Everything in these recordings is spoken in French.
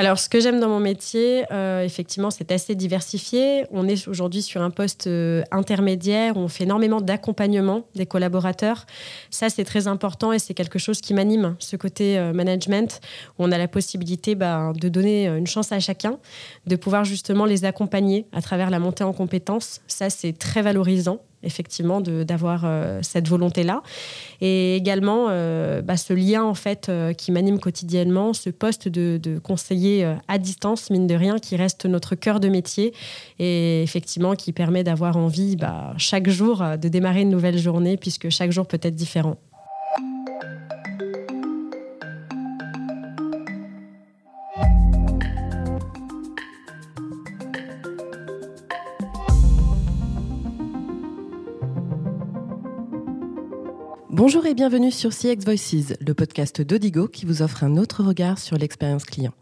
alors, ce que j'aime dans mon métier, euh, effectivement, c'est assez diversifié. On est aujourd'hui sur un poste euh, intermédiaire où on fait énormément d'accompagnement des collaborateurs. Ça, c'est très important et c'est quelque chose qui m'anime, ce côté euh, management, où on a la possibilité bah, de donner une chance à chacun, de pouvoir justement les accompagner à travers la montée en compétences. Ça, c'est très valorisant effectivement d'avoir euh, cette volonté là et également euh, bah, ce lien en fait euh, qui m'anime quotidiennement ce poste de, conseiller à distance mine de rien qui reste notre cœur de métier et effectivement qui permet d'avoir envie bah, chaque jour de démarrer une nouvelle journée puisque chaque jour peut être différent bienvenue sur CX Voices, le podcast d'Odigo qui vous offre un autre regard sur l'expérience client.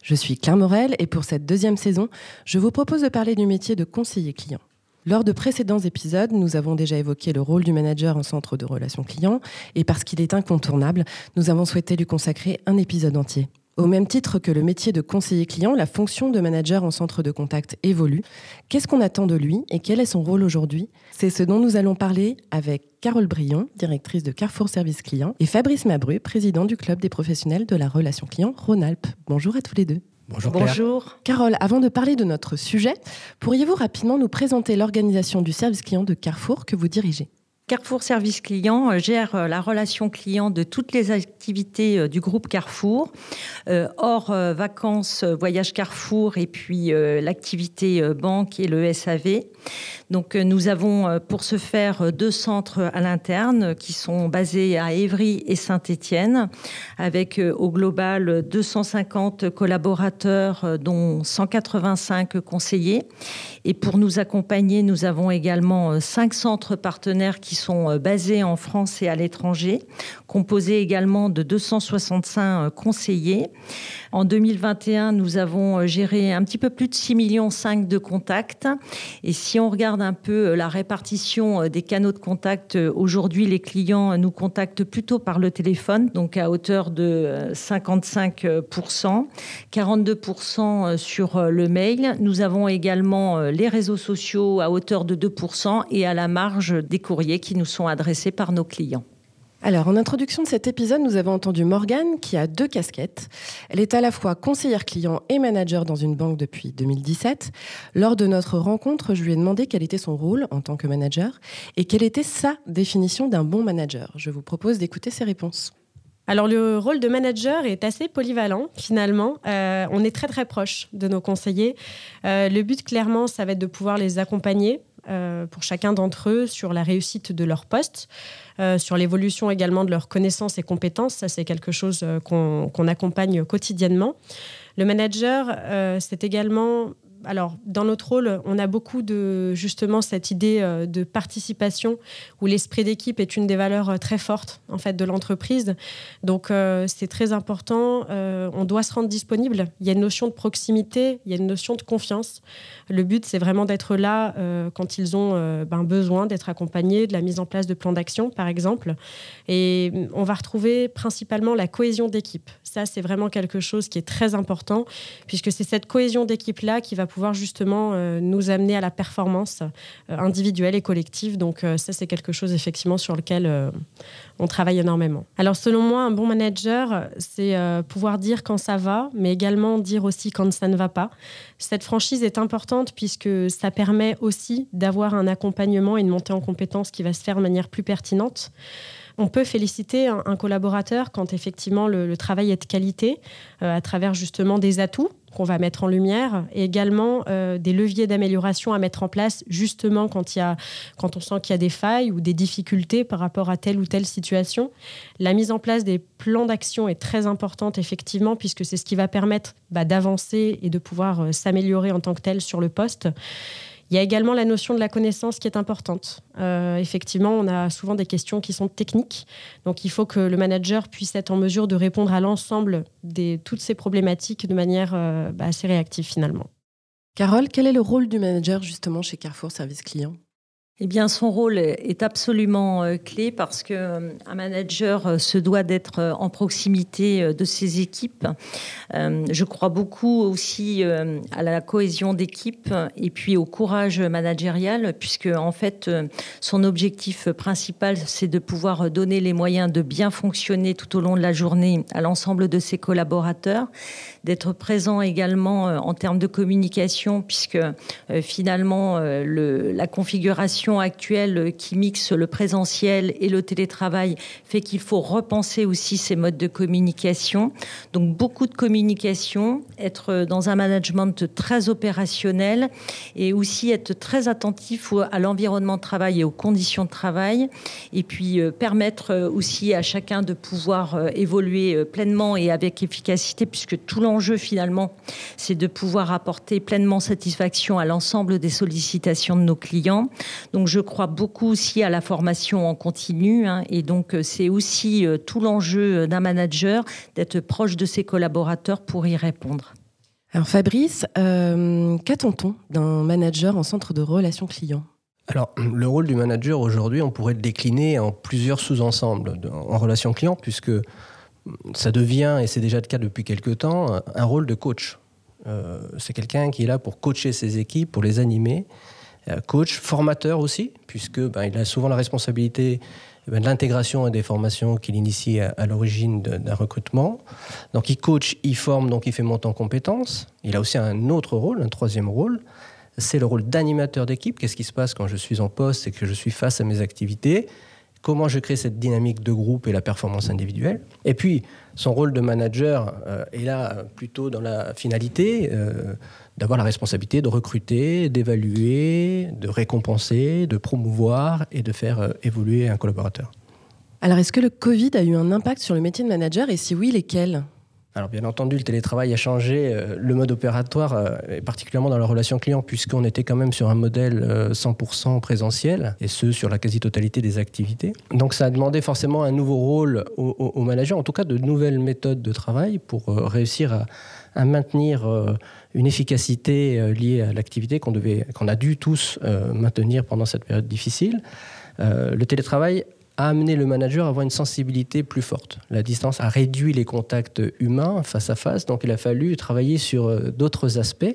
Je suis Claire Morel et pour cette deuxième saison, je vous propose de parler du métier de conseiller client. Lors de précédents épisodes, nous avons déjà évoqué le rôle du manager en centre de relations clients et parce qu'il est incontournable, nous avons souhaité lui consacrer un épisode entier. Au même titre que le métier de conseiller client, la fonction de manager en centre de contact évolue. Qu'est-ce qu'on attend de lui et quel est son rôle aujourd'hui? C'est ce dont nous allons parler avec Carole Brion, directrice de Carrefour Service Client, et Fabrice Mabru, président du Club des professionnels de la relation client Rhône-Alpes. Bonjour à tous les deux. Bonjour. Bonjour. Carole, avant de parler de notre sujet, pourriez-vous rapidement nous présenter l'organisation du service client de Carrefour que vous dirigez? Carrefour Service Client euh, gère euh, la relation client de toutes les activités euh, du groupe Carrefour, hors vacances, voyage Carrefour et puis l'activité banque et le SAV. Donc nous avons pour ce faire deux centres à l'interne qui sont basés à Évry et Saint-Étienne avec au global 250 collaborateurs dont 185 conseillers. Et pour nous accompagner, nous avons également cinq centres partenaires qui sont euh, basés en France et à l'étranger, composés également de 265 euh, conseillers. En 2021, nous avons euh, géré un petit peu plus de 6 millions 5 de contacts. Et si on regarde un peu la répartition des canaux de contact, aujourd'hui, les clients nous contactent plutôt par le téléphone, donc à hauteur de 55%, 42% sur le mail. Nous avons également les réseaux sociaux à hauteur de 2% et à la marge des courriers qui nous sont adressés par nos clients. Alors, en introduction de cet épisode, nous avons entendu Morgane qui a deux casquettes. Elle est à la fois conseillère client et manager dans une banque depuis 2017. Lors de notre rencontre, je lui ai demandé quel était son rôle en tant que manager et quelle était sa définition d'un bon manager. Je vous propose d'écouter ses réponses. Alors le rôle de manager est assez polyvalent finalement. Euh, on est très très proche de nos conseillers. Euh, le but clairement, ça va être de pouvoir les accompagner euh, pour chacun d'entre eux sur la réussite de leur poste, euh, sur l'évolution également de leurs connaissances et compétences. Ça, c'est quelque chose euh, qu'on accompagne quotidiennement. Le manager, c'est également alors, dans notre rôle, on a beaucoup de justement cette idée euh, de participation où l'esprit d'équipe est une des valeurs euh, très fortes en fait de l'entreprise. Donc, euh, c'est très important. on doit se rendre disponible. Il y a une notion de proximité, il y a une notion de confiance. Le but, c'est vraiment d'être là quand ils ont ben, besoin d'être accompagnés, de la mise en place de plans d'action, par exemple. Et on va retrouver principalement la cohésion d'équipe. Ça, c'est vraiment quelque chose qui est très important puisque c'est cette cohésion d'équipe là qui va pouvoir justement euh, nous amener à la performance euh, individuelle et collective. Donc euh, ça, c'est quelque chose effectivement sur lequel on travaille énormément. Alors selon moi, un bon manager, c'est pouvoir dire quand ça va, mais également dire aussi quand ça ne va pas. Cette franchise est importante puisque ça permet aussi d'avoir un accompagnement et une montée en compétences qui va se faire de manière plus pertinente. On peut féliciter un, collaborateur quand effectivement le, travail est de qualité, à travers justement des atouts qu'on va mettre en lumière et également euh, des leviers d'amélioration à mettre en place justement quand, y a, quand on sent qu'il y a des failles ou des difficultés par rapport à telle ou telle situation. La mise en place des plans d'action est très importante effectivement puisque c'est ce qui va permettre bah, d'avancer et de pouvoir euh, s'améliorer en tant que tel sur le poste. Il y a également la notion de la connaissance qui est importante. Euh, effectivement, on a souvent des questions qui sont techniques. Donc, il faut que le manager puisse être en mesure de répondre à l'ensemble de toutes ces problématiques de manière euh, bah, assez réactive finalement. Carole, quel est le rôle du manager justement chez Carrefour Service Client? Eh bien, son rôle est absolument euh, clé parce que euh, un manager euh, se doit d'être en proximité de ses équipes. Je crois beaucoup aussi à la cohésion d'équipe et puis au courage managérial, puisque en fait, son objectif principal, c'est de pouvoir donner les moyens de bien fonctionner tout au long de la journée à l'ensemble de ses collaborateurs, d'être présent également en termes de communication, puisque finalement, le, la configuration actuelle qui mixe le présentiel et le télétravail fait qu'il faut repenser aussi ces modes de communication. Donc beaucoup de communication, être dans un management très opérationnel et aussi être très attentif à l'environnement de travail et aux conditions de travail et puis euh, permettre euh, aussi à chacun de pouvoir euh, évoluer pleinement et avec efficacité puisque tout l'enjeu finalement c'est de pouvoir apporter pleinement satisfaction à l'ensemble des sollicitations de nos clients. Donc je crois beaucoup aussi à la formation en continu hein, et donc euh, c'est aussi euh, tout l'enjeu d'un manager d'être proche de ses collaborateurs pour y répondre. Alors Fabrice, euh, qu'attend-on d'un manager en centre de relations clients? Alors, le rôle du manager aujourd'hui, on pourrait le décliner en plusieurs sous-ensembles en relation client, puisque ça devient, et c'est déjà le cas depuis quelques temps, un rôle de coach. c'est quelqu'un qui est là pour coacher ses équipes, pour les animer, euh, coach, formateur aussi, puisque ben, il a souvent la responsabilité eh ben, de l'intégration et des formations qu'il initie à, l'origine d'un recrutement. Donc il coach, il forme, donc il fait monter en compétences. Il a aussi un autre rôle, un troisième rôle, c'est le rôle d'animateur d'équipe. Qu'est-ce qui se passe quand je suis en poste? Et que je suis face à mes activités Comment je crée cette dynamique de groupe et la performance individuelle? Et puis, son rôle de manager euh, est là plutôt dans la finalité. Euh, d'avoir la responsabilité de recruter, d'évaluer, de récompenser, de promouvoir et de faire euh, évoluer un collaborateur. Alors, est-ce que le Covid a eu un impact sur le métier de manager et si oui, lesquels? Alors bien entendu, le télétravail a changé euh, le mode opératoire, euh, particulièrement dans la relation client, puisqu'on était quand même sur un modèle 100% présentiel, et ce, sur la quasi-totalité des activités. Donc ça a demandé forcément un nouveau rôle aux managers, en tout cas de nouvelles méthodes de travail pour réussir à, à maintenir une efficacité euh, liée à l'activité qu'on qu'on a dû tous euh, maintenir pendant cette période difficile. le télétravail a amené le manager à avoir une sensibilité plus forte. La distance a réduit les contacts humains face à face, donc il a fallu travailler sur d'autres aspects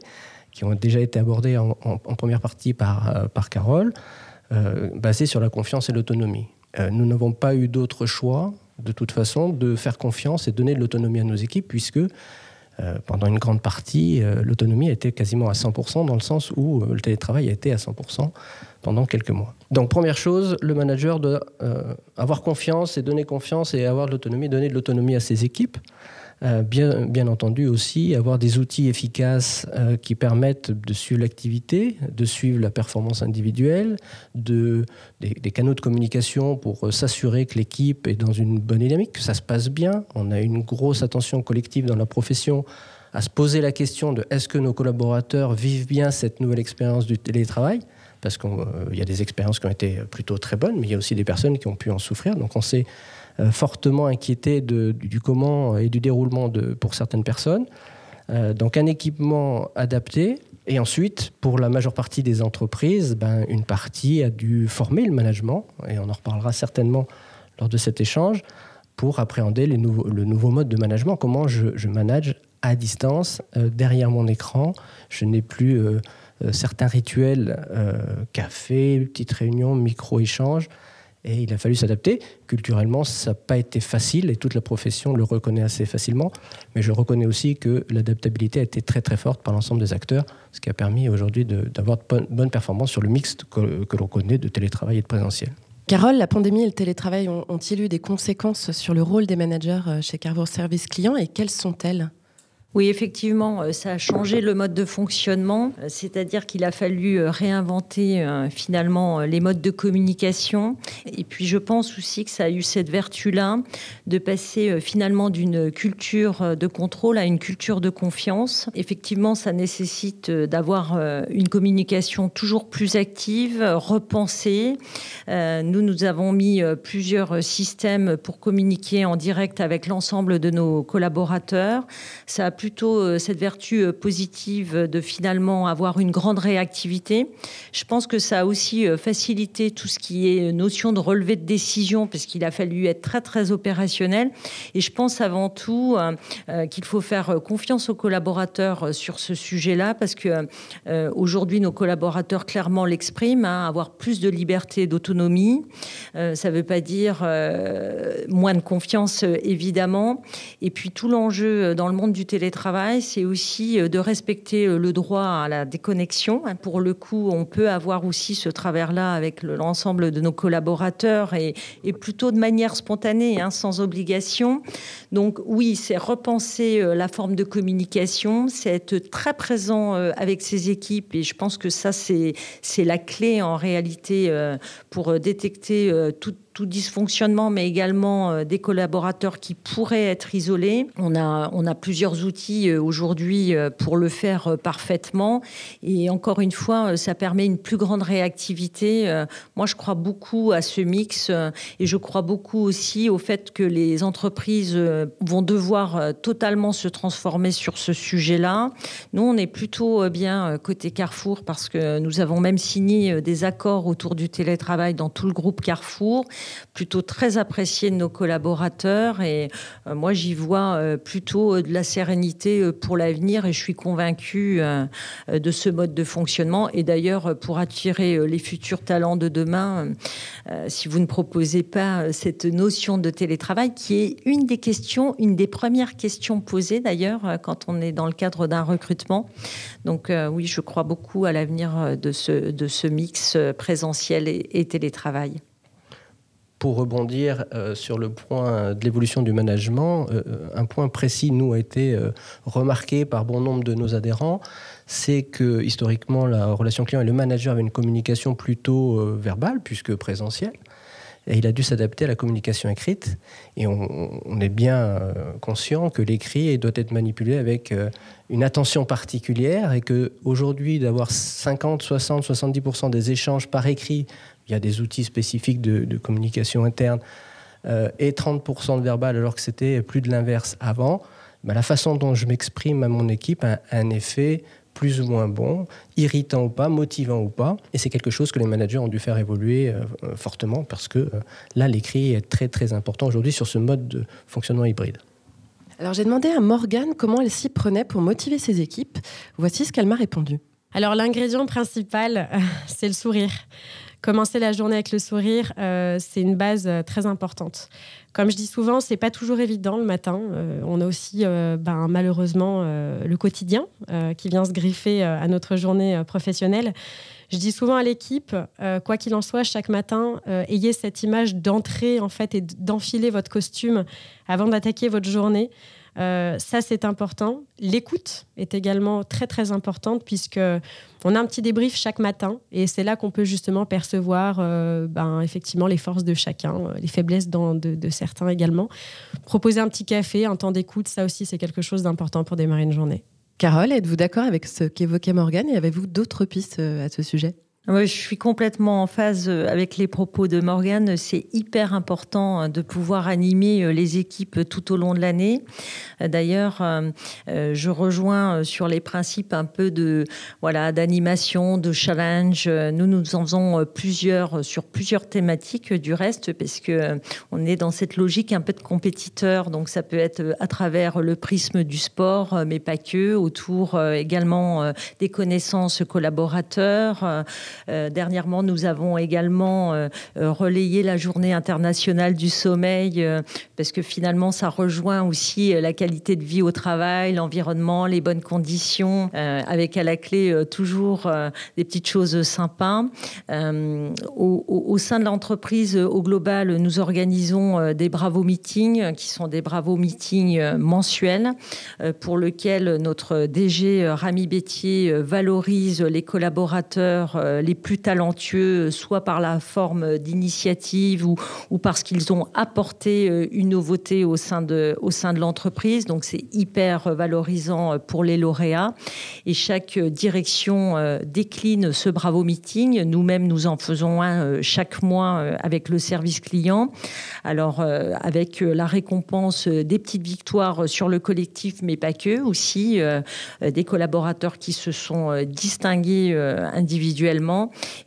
qui ont déjà été abordés en, première partie par, par Carole, basés sur la confiance et l'autonomie. nous n'avons pas eu d'autre choix, de toute façon, de faire confiance et donner de l'autonomie à nos équipes, puisque euh, pendant une grande partie, euh, l'autonomie a été quasiment à 100%, dans le sens où euh, le télétravail a été à 100% pendant quelques mois. Donc première chose, le manager doit avoir confiance et donner confiance et avoir de l'autonomie, donner de l'autonomie à ses équipes. Euh, bien, entendu aussi avoir des outils efficaces euh, qui permettent de suivre l'activité, de suivre la performance individuelle, de, des, canaux de communication pour euh, s'assurer que l'équipe est dans une bonne dynamique, que ça se passe bien. On a une grosse attention collective dans la profession à se poser la question de est-ce que nos collaborateurs vivent bien cette nouvelle expérience du télétravail? Parce qu'il y a des expériences qui ont été plutôt très bonnes, mais il y a aussi des personnes qui ont pu en souffrir. Donc on sait fortement inquiété du comment et du déroulement pour certaines personnes. Euh, donc un équipement adapté. Et ensuite, pour la majeure partie des entreprises, ben, une partie a dû former le management, et on en reparlera certainement lors de cet échange, pour appréhender le nouveau mode de management, comment je, manage à distance, euh, derrière mon écran. Je n'ai plus certains rituels, café, petite réunion, micro-échange. Et il a fallu s'adapter. Culturellement, ça n'a pas été facile et toute la profession le reconnaît assez facilement. Mais je reconnais aussi que l'adaptabilité a été très très forte par l'ensemble des acteurs, ce qui a permis aujourd'hui d'avoir de, bonnes performances sur le mix que, que l'on connaît de télétravail et de présentiel. Carole, la pandémie et le télétravail ont-ils eu des conséquences sur le rôle des managers euh, chez Carrefour Service Client et quelles sont-elles? Oui, effectivement, euh, ça a changé le mode de fonctionnement, euh, c'est-à-dire qu'il a fallu euh, réinventer finalement les modes de communication. Et puis je pense aussi que ça a eu cette vertu-là de passer finalement d'une culture de contrôle à une culture de confiance. Effectivement, ça nécessite d'avoir une communication toujours plus active, repensée. Nous, nous avons mis plusieurs systèmes pour communiquer en direct avec l'ensemble de nos collaborateurs. Ça plutôt cette vertu positive de finalement avoir une grande réactivité. Je pense que ça a aussi facilité tout ce qui est notion de relevé de décision, parce qu'il a fallu être très très opérationnel. Et je pense avant tout qu'il faut faire confiance aux collaborateurs sur ce sujet-là, parce que aujourd'hui nos collaborateurs clairement l'expriment, hein, avoir plus de liberté et d'autonomie. ça ne veut pas dire moins de confiance, évidemment. Et puis tout l'enjeu euh, dans le monde du télétravail, c'est aussi euh, de respecter euh, le droit à la déconnexion. Pour le coup, on peut avoir aussi ce travers-là avec l'ensemble de nos collaborateurs et, plutôt de manière spontanée, hein, sans obligation. Donc oui, c'est repenser la forme de communication, c'est être très présent avec ses équipes et je pense que ça, c'est la clé en réalité pour détecter toute tout dysfonctionnement, mais également euh, des collaborateurs qui pourraient être isolés. On a, on a plusieurs outils euh, aujourd'hui euh, pour le faire parfaitement. Et encore une fois, ça permet une plus grande réactivité. Moi, je crois beaucoup à ce mix et je crois beaucoup aussi au fait que les entreprises vont devoir totalement se transformer sur ce sujet-là. Nous, on est plutôt bien côté Carrefour parce que nous avons même signé des accords autour du télétravail dans tout le groupe Carrefour plutôt très apprécié de nos collaborateurs. Et euh, moi, j'y vois euh, plutôt euh, de la sérénité pour l'avenir et je suis convaincue de ce mode de fonctionnement. Et d'ailleurs, pour attirer les futurs talents de demain, si vous ne proposez pas cette notion de télétravail, qui est une des questions, une des premières questions posées d'ailleurs quand on est dans le cadre d'un recrutement. Donc oui, je crois beaucoup à l'avenir de ce, de ce mix présentiel et télétravail pour rebondir euh, sur le point de l'évolution du management, euh, un point précis nous a été euh, remarqué par bon nombre de nos adhérents, c'est que historiquement la relation client et le manager avaient une communication plutôt verbale puisque présentielle. Et il a dû s'adapter à la communication écrite. Et on, on est bien conscient que l'écrit doit être manipulé avec une attention particulière et que aujourd'hui d'avoir 50, 60, 70% des échanges par écrit il y a des outils spécifiques de, communication interne, euh, et 30% de verbal alors que c'était plus de l'inverse avant, ben, la façon dont je m'exprime à mon équipe a un effet plus ou moins bon, irritant ou pas, motivant ou pas. Et c'est quelque chose que les managers ont dû faire évoluer euh, euh, fortement parce que là, l'écrit est très très important aujourd'hui sur ce mode de fonctionnement hybride. Alors j'ai demandé à Morgane comment elle s'y prenait pour motiver ses équipes. Voici ce qu'elle m'a répondu. Alors l'ingrédient principal, c'est le sourire. Commencer la journée avec le sourire, euh, c'est une base euh, très importante. Comme je dis souvent, c'est pas toujours évident le matin. Euh, on a aussi, ben, malheureusement, le quotidien qui vient se griffer à notre journée professionnelle. Je dis souvent à l'équipe, quoi qu'il en soit, chaque matin, ayez cette image d'entrer en fait et d'enfiler votre costume avant d'attaquer votre journée. Euh, ça, c'est important. L'écoute est également très, très importante puisque on a un petit débrief chaque matin et c'est là qu'on peut justement percevoir euh, ben, effectivement les forces de chacun, euh, les faiblesses de, certains également. Proposer un petit café, un temps d'écoute, ça aussi, c'est quelque chose d'important pour démarrer une journée. Carole, êtes-vous d'accord avec ce qu'évoquait Morgane et avez-vous d'autres pistes à ce sujet? Je suis complètement en phase euh, avec les propos de Morgane. C'est hyper important euh, de pouvoir animer euh, les équipes tout au long de l'année. D'ailleurs, je rejoins sur les principes un peu de voilà d'animation, de challenge. Nous, nous en faisons plusieurs sur plusieurs thématiques du reste, parce que on est dans cette logique un peu de compétiteur. Donc, ça peut être à travers le prisme du sport, mais pas que, autour également des connaissances collaborateurs. Euh, dernièrement, nous avons également euh, euh, relayé la journée internationale du sommeil, parce que finalement, ça rejoint aussi la qualité de vie au travail, l'environnement, les bonnes conditions, avec à la clé toujours des petites choses sympas. Au, sein de l'entreprise, au global, nous organisons des Bravo Meetings, qui sont des Bravo Meetings mensuels, pour lesquels notre DG Rami Bétier valorise les collaborateurs, plus talentueux, soit par la forme d'initiative ou, parce qu'ils ont apporté une nouveauté au sein de, au sein de l'entreprise. Donc c'est hyper valorisant pour les lauréats. Et chaque direction décline ce Bravo Meeting. Nous-mêmes, nous en faisons un chaque mois avec le service client. Alors avec la récompense des petites victoires sur le collectif, mais pas que, aussi des collaborateurs qui se sont euh, distingués euh,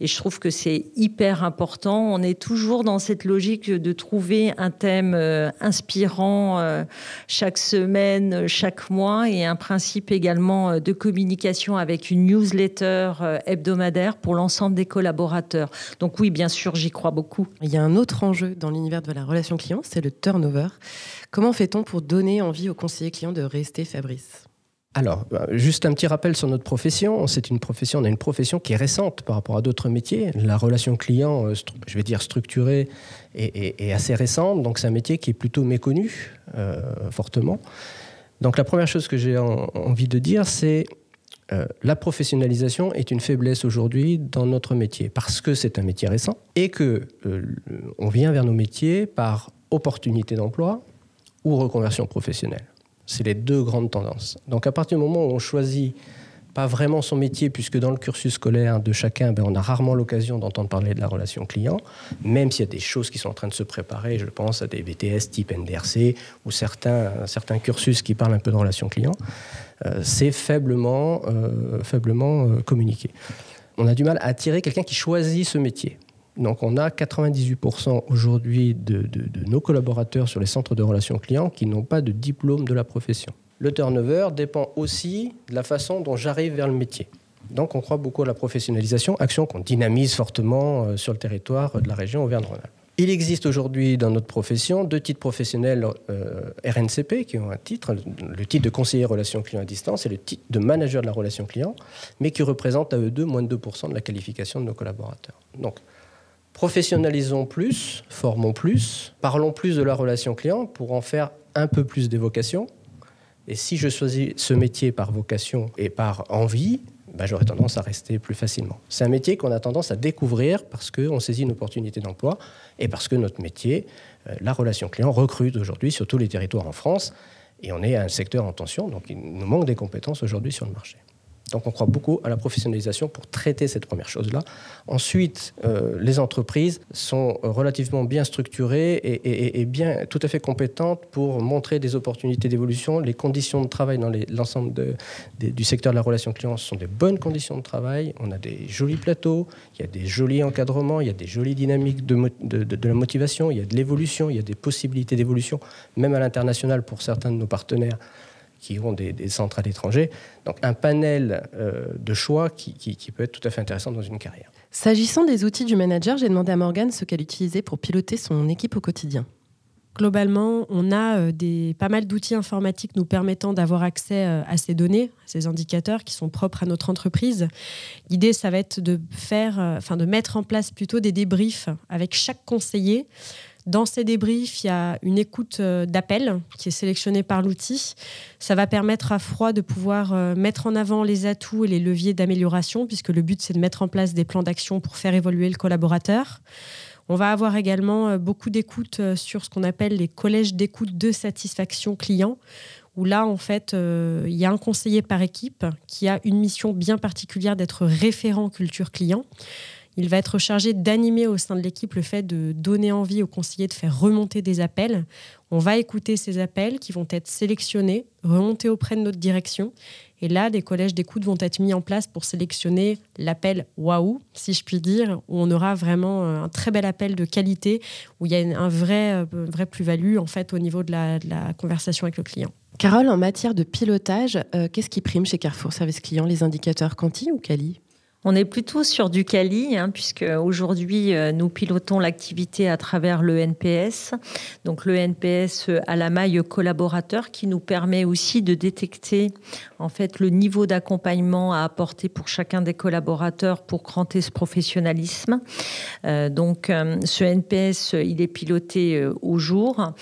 Et je trouve que c'est hyper important. On est toujours dans cette logique de trouver un thème euh, inspirant chaque semaine, chaque mois, et un principe également de communication avec une newsletter hebdomadaire pour l'ensemble des collaborateurs. Donc oui, bien sûr, j'y crois beaucoup. Il y a un autre enjeu dans l'univers de la relation client, c'est le turnover. Comment fait-on pour donner envie aux conseillers clients de rester Fabrice? Alors, bah, juste un petit rappel sur notre profession. C'est une profession, on a une profession qui est récente par rapport à d'autres métiers. La relation client, euh, je vais dire structurée, est, assez récente. Donc, c'est un métier qui est plutôt méconnu, euh, fortement. Donc, la première chose que j'ai envie de dire, c'est euh, la professionnalisation est une faiblesse aujourd'hui dans notre métier parce que c'est un métier récent et que on vient vers nos métiers par opportunité d'emploi ou reconversion professionnelle. C'est les deux grandes tendances. Donc à partir du moment où on choisit pas vraiment son métier, puisque dans le cursus scolaire de chacun, ben, on a rarement l'occasion d'entendre parler de la relation client, même s'il y a des choses qui sont en train de se préparer, je pense à des BTS type NDRC ou certains, certains cursus qui parlent un peu de relation client, euh, c'est faiblement, euh, faiblement euh, communiqué. On a du mal à attirer quelqu'un qui choisit ce métier. Donc on a 98% aujourd'hui de, nos collaborateurs sur les centres de relations clients qui n'ont pas de diplôme de la profession. Le turnover dépend aussi de la façon dont j'arrive vers le métier. Donc on croit beaucoup à la professionnalisation, action qu'on dynamise fortement euh, sur le territoire de la région Auvergne-Rhône-Alpes. Il existe aujourd'hui dans notre profession deux titres professionnels euh, RNCP qui ont un titre, le titre de conseiller relations clients à distance et le titre de manager de la relation client, mais qui représentent à eux deux moins de 2% de la qualification de nos collaborateurs. Donc Professionnalisons plus, formons plus, parlons plus de la relation client pour en faire un peu plus d'évocation. Et si je choisis ce métier par vocation et par envie, ben j'aurais tendance à rester plus facilement. C'est un métier qu'on a tendance à découvrir parce qu'on saisit une opportunité d'emploi et parce que notre métier, euh, la relation client, recrute aujourd'hui sur tous les territoires en France. Et on est un secteur en tension, donc il nous manque des compétences aujourd'hui sur le marché. Donc on croit beaucoup à la professionnalisation pour traiter cette première chose-là. Ensuite, euh, les entreprises sont relativement bien structurées et, bien tout à fait compétentes pour montrer des opportunités d'évolution. Les conditions de travail dans l'ensemble du secteur de la relation client sont des bonnes conditions de travail. On a des jolis plateaux, il y a des jolis encadrements, il y a des jolies dynamiques de, de la motivation, il y a de l'évolution, il y a des possibilités d'évolution, même à l'international pour certains de nos partenaires qui ont des, centres à l'étranger. Donc un panel euh, de choix qui, peut être tout à fait intéressant dans une carrière. S'agissant des outils du manager, j'ai demandé à Morgane ce qu'elle utilisait pour piloter son équipe au quotidien. Globalement, on a euh, des, pas mal d'outils informatiques nous permettant d'avoir accès euh, à ces données, ces indicateurs qui sont propres à notre entreprise. L'idée, ça va être de faire, enfin de mettre en place plutôt des débriefs avec chaque conseiller dans ces débriefs, il y a une écoute euh, d'appel qui est sélectionnée par l'outil. Ça va permettre à Froid de pouvoir euh, mettre en avant les atouts et les leviers d'amélioration, puisque le but, c'est de mettre en place des plans d'action pour faire évoluer le collaborateur. On va avoir également euh, beaucoup d'écoute sur ce qu'on appelle les collèges d'écoute de satisfaction client, où là, en fait, il y a un conseiller par équipe qui a une mission bien particulière d'être référent culture client. Il va être chargé d'animer au sein de l'équipe le fait de donner envie aux conseillers de faire remonter des appels. On va écouter ces appels qui vont être sélectionnés, remontés auprès de notre direction. Et là, des collèges d'écoute vont être mis en place pour sélectionner l'appel waouh, si je puis dire, où on aura vraiment euh, un très bel appel de qualité, où il y a un vrai, euh, vrai plus-value en fait au niveau de la, conversation avec le client. Carole, en matière de pilotage, euh, qu'est-ce qui prime chez Carrefour Service Client Les indicateurs Quanti ou Cali on est plutôt sur du Cali, hein, puisque aujourd'hui euh, nous pilotons l'activité à travers le NPS. Donc le NPS à la maille collaborateur qui nous permet aussi de détecter en fait le niveau d'accompagnement à apporter pour chacun des collaborateurs pour cranter ce professionnalisme. Euh, donc euh, ce NPS il est piloté au jour.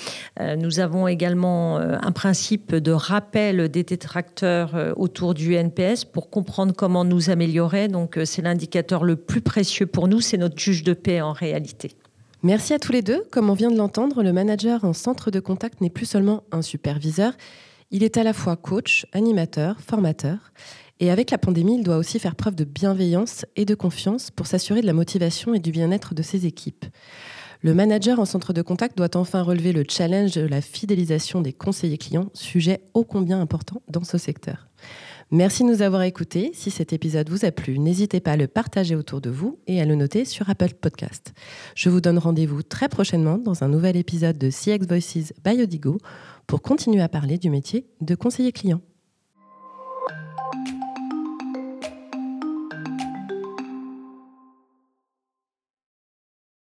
nous avons également un principe de rappel des détracteurs autour du NPS pour comprendre comment nous améliorer. Donc Donc c'est l'indicateur le plus précieux pour nous, c'est notre juge de paix en réalité. Merci à tous les deux. Comme on vient de l'entendre, le manager en centre de contact n'est plus seulement un superviseur, il est à la fois coach, animateur, formateur. Et avec la pandémie, il doit aussi faire preuve de bienveillance et de confiance pour s'assurer de la motivation et du bien-être de ses équipes. Le manager en centre de contact doit enfin relever le challenge de la fidélisation des conseillers clients, sujet ô combien important dans ce secteur. Merci de nous avoir écoutés. Si cet épisode vous a plu, n'hésitez pas à le partager autour de vous et à le noter sur Apple Podcast. Je vous donne rendez-vous très prochainement dans un nouvel épisode de CX Voices by Odigo pour continuer à parler du métier de conseiller client.